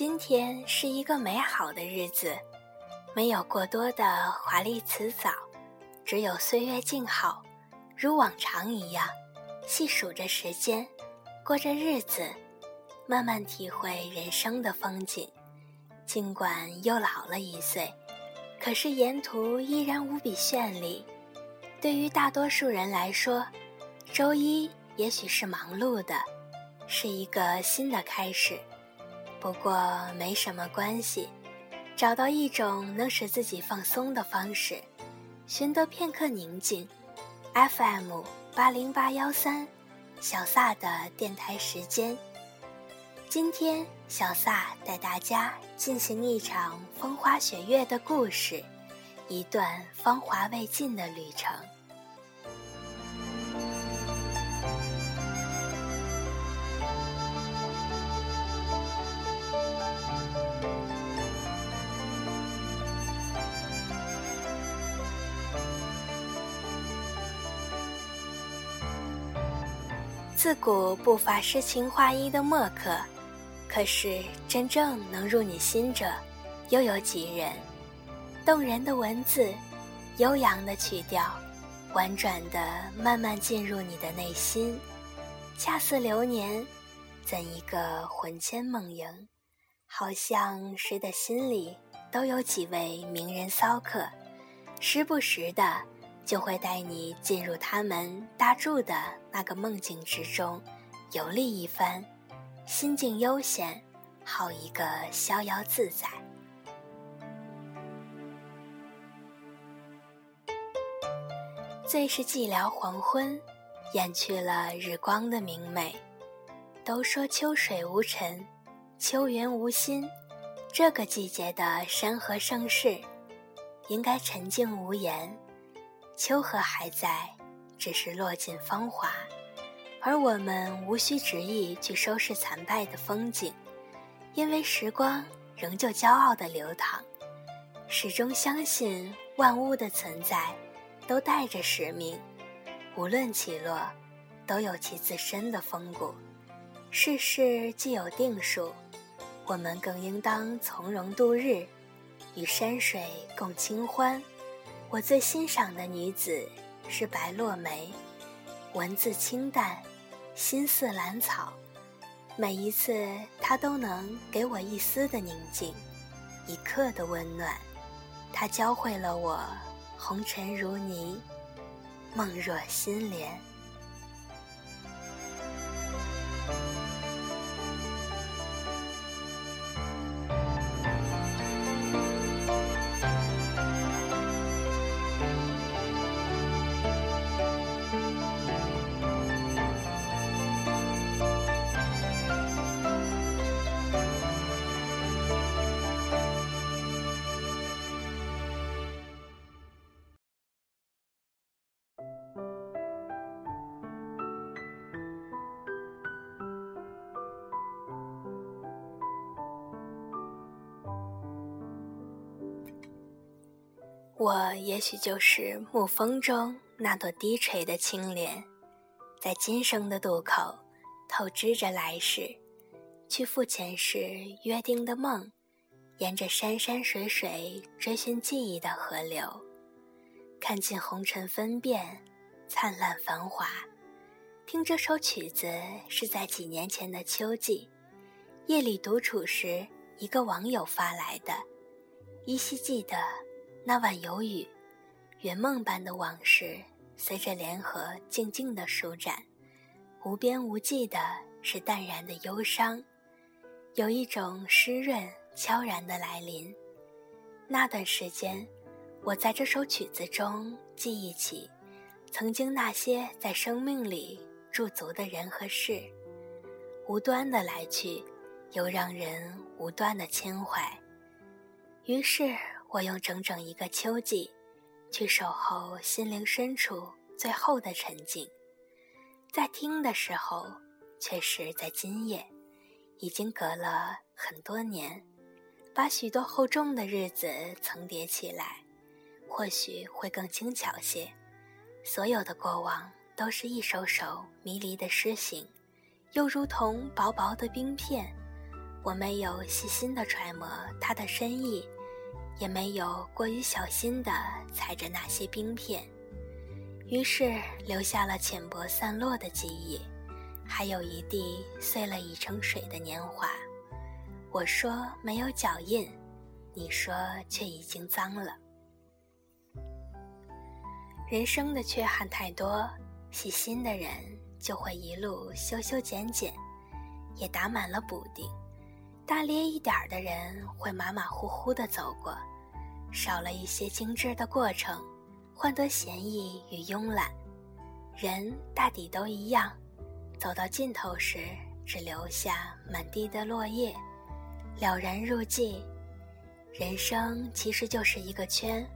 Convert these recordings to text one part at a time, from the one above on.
今天是一个美好的日子，没有过多的华丽辞藻，只有岁月静好，如往常一样，细数着时间，过着日子，慢慢体会人生的风景。尽管又老了一岁，可是沿途依然无比绚丽。对于大多数人来说，周一也许是忙碌的，是一个新的开始。不过没什么关系，找到一种能使自己放松的方式，寻得片刻宁静。FM 八零八幺三，小萨的电台时间。今天小萨带大家进行一场风花雪月的故事，一段芳华未尽的旅程。自古不乏诗情画意的墨客，可是真正能入你心者，又有几人？动人的文字，悠扬的曲调，婉转的慢慢进入你的内心，恰似流年，怎一个魂牵梦萦？好像谁的心里都有几位名人骚客，时不时的。就会带你进入他们搭住的那个梦境之中，游历一番，心境悠闲，好一个逍遥自在。最是寂寥黄昏，掩去了日光的明媚。都说秋水无尘，秋云无心，这个季节的山河盛世，应该沉静无言。秋荷还在，只是落尽芳华，而我们无需执意去收拾残败的风景，因为时光仍旧骄傲地流淌，始终相信万物的存在都带着使命，无论起落，都有其自身的风骨。世事既有定数，我们更应当从容度日，与山水共清欢。我最欣赏的女子是白落梅，文字清淡，心似兰草。每一次，她都能给我一丝的宁静，一刻的温暖。她教会了我红尘如泥，梦若心莲。我也许就是暮风中那朵低垂的青莲，在今生的渡口，透支着来世，去赴前世约定的梦，沿着山山水水追寻记忆的河流，看尽红尘纷变，灿烂繁华。听这首曲子是在几年前的秋季，夜里独处时，一个网友发来的，依稀记得。那晚有雨，圆梦般的往事随着莲河静静的舒展，无边无际的是淡然的忧伤，有一种湿润悄然的来临。那段时间，我在这首曲子中记忆起曾经那些在生命里驻足的人和事，无端的来去，又让人无端的牵怀。于是。我用整整一个秋季，去守候心灵深处最后的沉静，在听的时候，却是在今夜，已经隔了很多年，把许多厚重的日子层叠起来，或许会更轻巧些。所有的过往都是一首首迷离的诗行，又如同薄薄的冰片，我没有细心的揣摩它的深意，也没有过于小心的踩着那些冰片，于是留下了浅薄散落的记忆，还有一地碎了已成水的年华。我说没有脚印，你说却已经脏了。人生的缺憾太多，细心的人就会一路修修剪剪，也打满了补丁；大咧一点的人会马马虎虎的走过，少了一些精致的过程，换得闲逸与慵懒。人大抵都一样，走到尽头时，只留下满地的落叶。了然入寂，人生其实就是一个圈，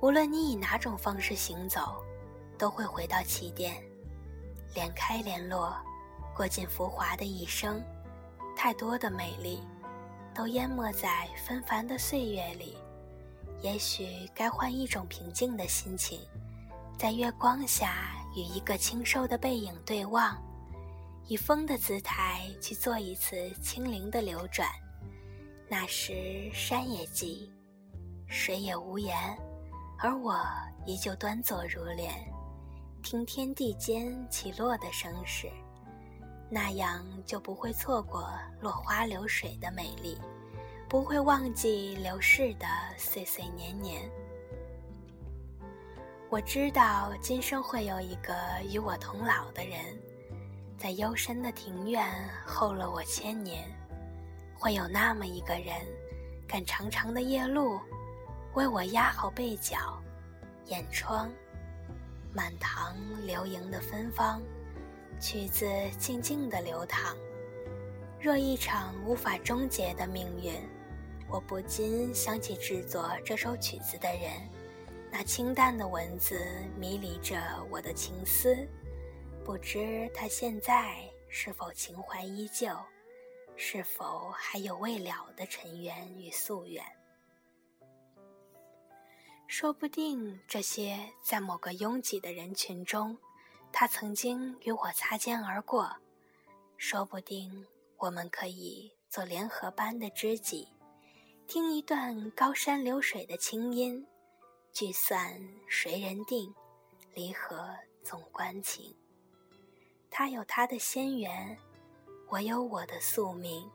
无论你以哪种方式行走，都会回到起点。连开连落，过尽浮华的一生，太多的美丽，都淹没在纷繁的岁月里。也许该换一种平静的心情，在月光下与一个清瘦的背影对望，以风的姿态去做一次轻灵的流转。那时山也寂，水也无言，而我依旧端坐如莲，听天地间起落的声势，那样就不会错过落花流水的美丽，不会忘记流逝的岁岁年年。我知道今生会有一个与我同老的人，在幽深的庭院候了我千年。会有那么一个人，赶长长的夜路，为我压好被角、眼窗，满堂流萤的芬芳，曲子静静的流淌。若一场无法终结的命运，我不禁想起制作这首曲子的人，那清淡的文字迷离着我的情思，不知他现在是否情怀依旧。是否还有未了的尘缘与夙愿？说不定这些在某个拥挤的人群中，他曾经与我擦肩而过；说不定我们可以做联合般的知己，听一段高山流水的清音，聚散谁人定？离合总关情。他有他的仙缘。我有我的宿命，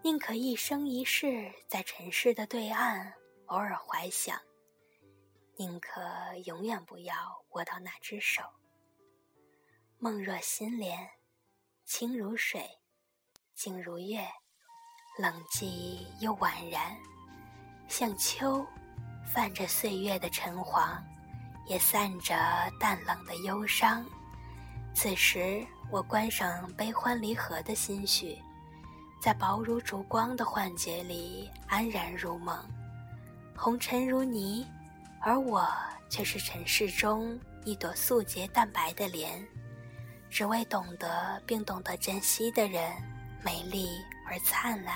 宁可一生一世在尘世的对岸偶尔怀想，宁可永远不要握到那只手。梦若心莲，清如水，静如月，冷寂又宛然，像秋，泛着岁月的橙黄，也散着淡冷的忧伤。此时。我关上悲欢离合的心绪，在薄如烛光的幻觉里安然入梦。红尘如泥，而我却是尘世中一朵素洁淡白的莲，只为懂得并懂得珍惜的人，美丽而灿烂。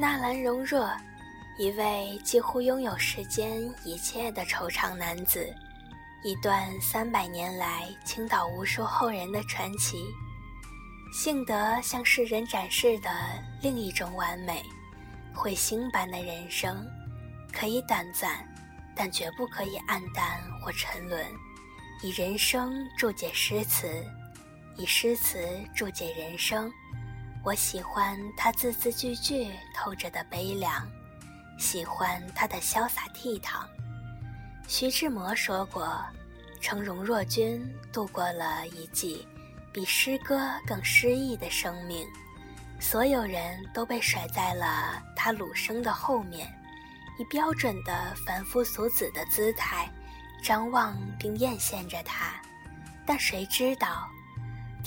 纳兰容若，一位几乎拥有世间一切的惆怅男子，一段三百年来倾倒无数后人的传奇。幸得向世人展示的另一种完美，彗星般的人生，可以短暂，但绝不可以黯淡或沉沦。以人生注解诗词，以诗词注解人生。我喜欢他字字句句透着的悲凉，喜欢他的潇洒倜傥。徐志摩说过：“称荣若君度过了一季比诗歌更诗意的生命，所有人都被甩在了他鲁生的后面，以标准的凡夫俗子的姿态张望并艳羡着他。但谁知道，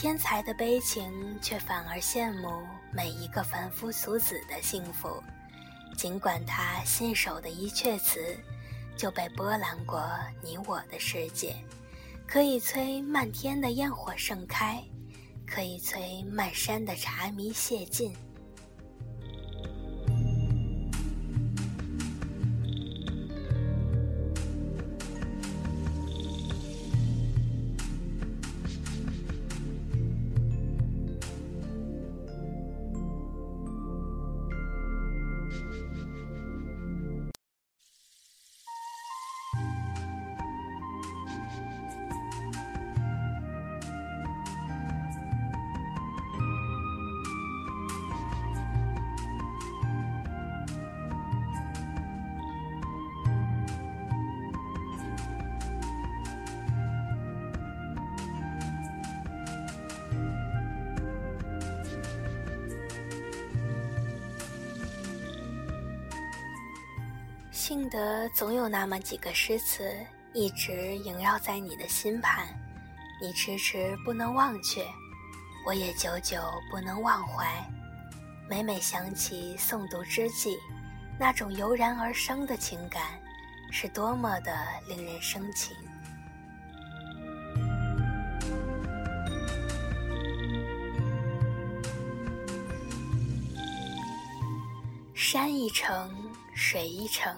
天才的悲情却反而羡慕每一个凡夫俗子的幸福，尽管他信手的一阙词。就被波澜过你我的世界，可以催漫天的焰火盛开，可以催漫山的茶迷谢尽。幸得总有那么几个诗词一直萦绕在你的心畔，你迟迟不能忘却，我也久久不能忘怀。每每想起诵读之际，那种油然而生的情感，是多么的令人生情。山一程，水一程。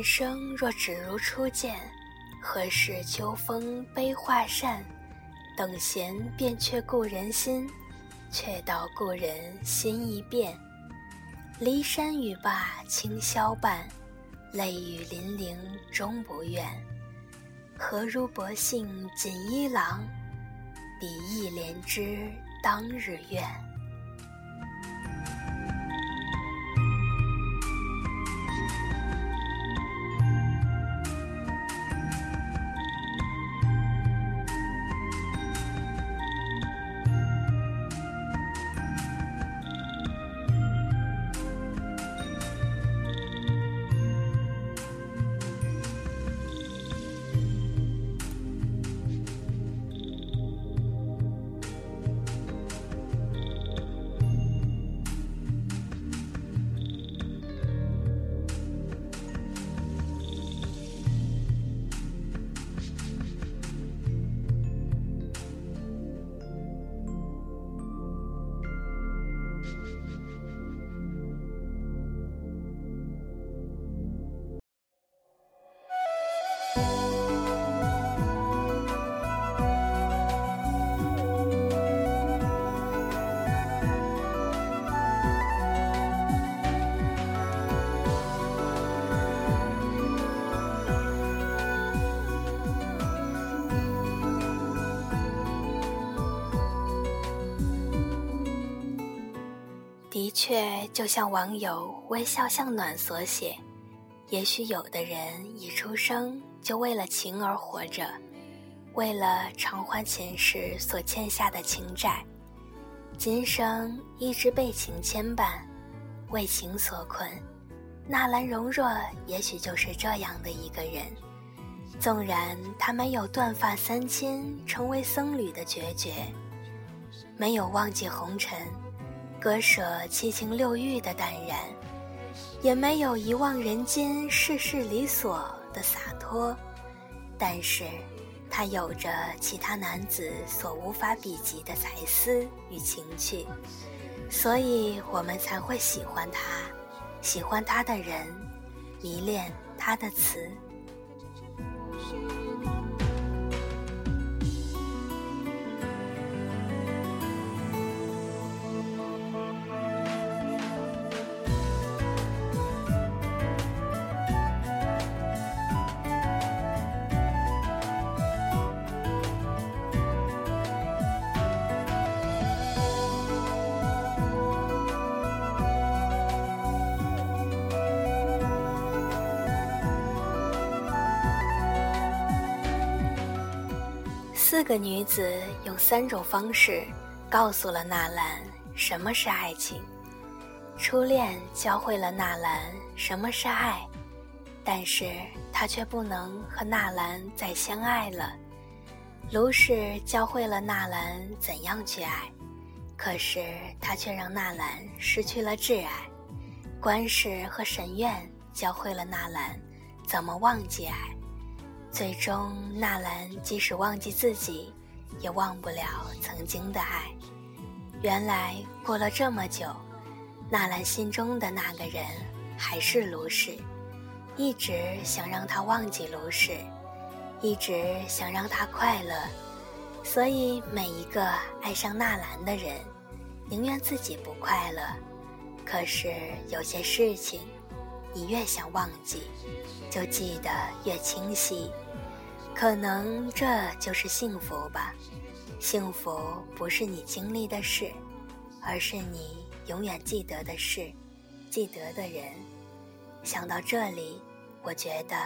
人生若只如初见，何事秋风悲画扇？等闲变却故人心，却道故人心易变。骊山语罢清宵半，泪雨霖铃终不怨。何如薄幸锦衣郎？比翼连枝当日愿。的确，就像网友微笑向暖所写，也许有的人一出生就为了情而活着，为了偿还前世所欠下的情债，今生一直被情牵绊，为情所困。纳兰容若也许就是这样的一个人，纵然他没有断发三千成为僧侣的决绝，没有忘记红尘。割舍七情六欲的淡然，也没有遗忘人间世事理所的洒脱，但是，他有着其他男子所无法比及的才思与情趣，所以我们才会喜欢他，喜欢他的人，迷恋他的词。个女子用三种方式告诉了纳兰什么是爱情。初恋教会了纳兰什么是爱，但是他却不能和纳兰再相爱了。卢氏教会了纳兰怎样去爱，可是他却让纳兰失去了挚爱。关氏和沈院教会了纳兰怎么忘记爱。最终，纳兰即使忘记自己，也忘不了曾经的爱。原来过了这么久，纳兰心中的那个人还是卢氏，一直想让他忘记卢氏，一直想让他快乐。所以，每一个爱上纳兰的人，宁愿自己不快乐。可是有些事情，你越想忘记，就记得越清晰。可能这就是幸福吧。幸福不是你经历的事，而是你永远记得的事，记得的人。想到这里，我觉得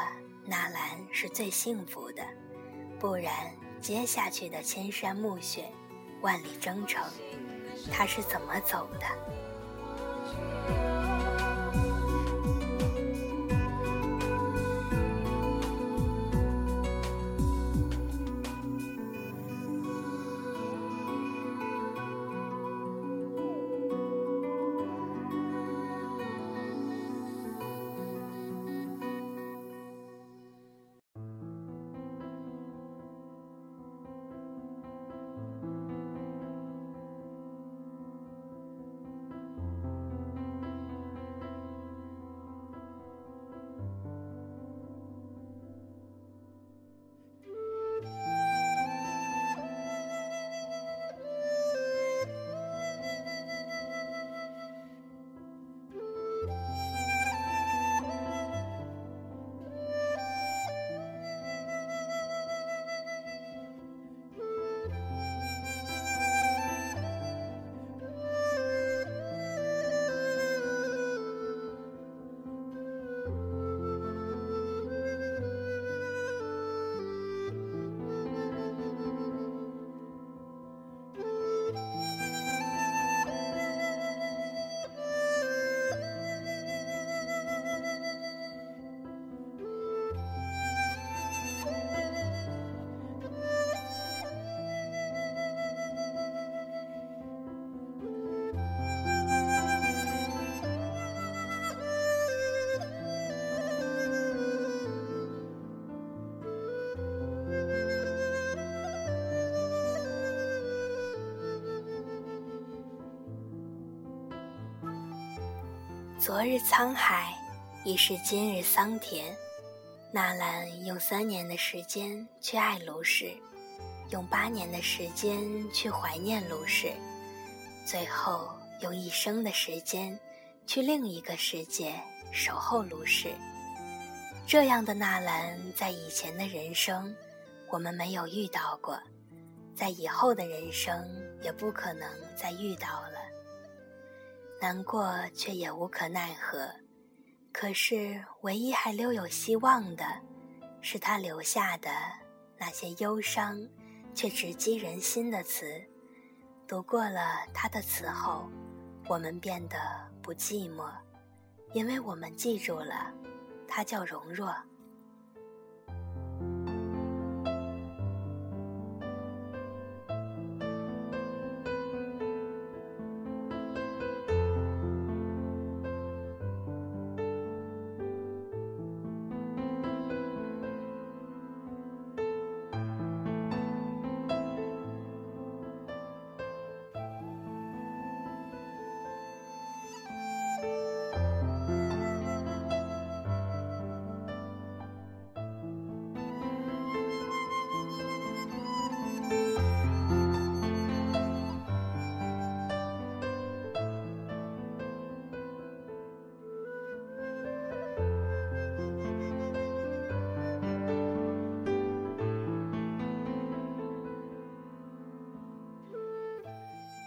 纳兰是最幸福的。不然，接下去的千山暮雪，万里征程，他是怎么走的？昨日沧海，已是今日桑田。纳兰用三年的时间去爱卢氏，用八年的时间去怀念卢氏，最后用一生的时间去另一个世界守候卢氏。这样的纳兰，在以前的人生，我们没有遇到过，在以后的人生也不可能再遇到了。难过，却也无可奈何。可是，唯一还留有希望的，是他留下的那些忧伤，却直击人心的词。读过了他的词后，我们变得不寂寞，因为我们记住了，他叫容若。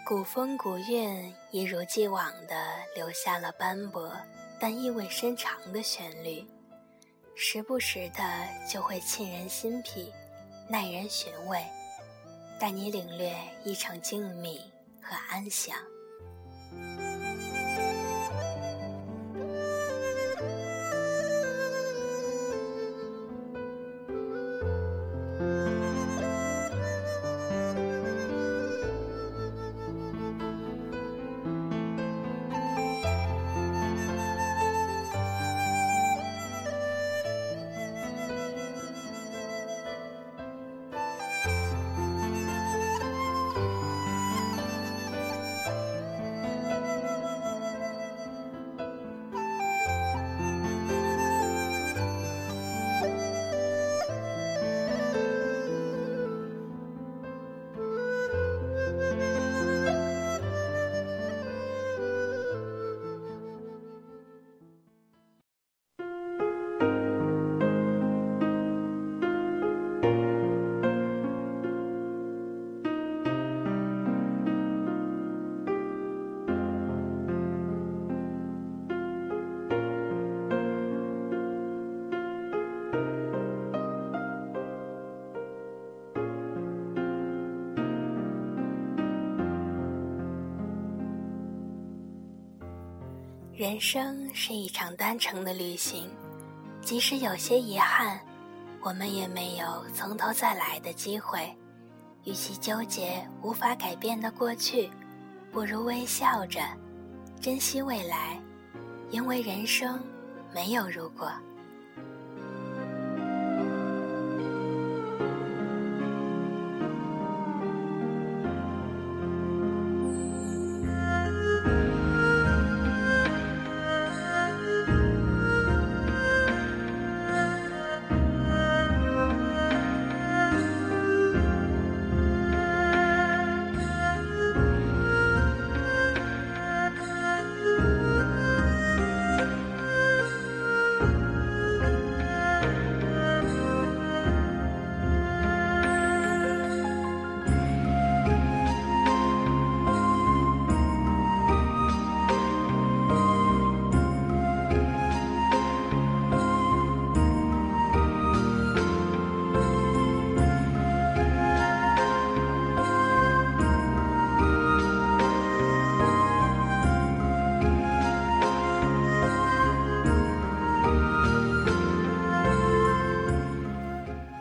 古风古韵一如既往地留下了斑驳但意味深长的旋律，时不时的就会沁人心脾，耐人寻味，带你领略一场静谧和安详。人生是一场单程的旅行，即使有些遗憾，我们也没有从头再来的机会。与其纠结无法改变的过去，不如微笑着珍惜未来，因为人生没有如果。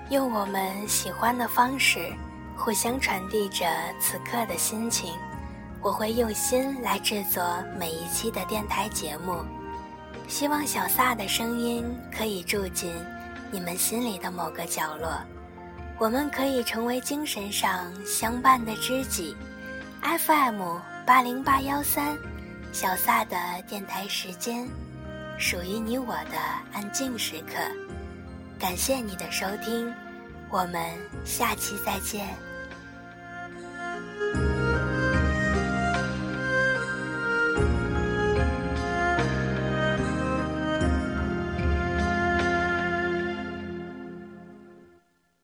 用我们喜欢的方式，互相传递着此刻的心情。我会用心来制作每一期的电台节目，希望小撒的声音可以住进你们心里的某个角落。我们可以成为精神上相伴的知己。FM 八零八幺三，小撒的电台时间，属于你我的安静时刻。感谢你的收听。我们下期再见。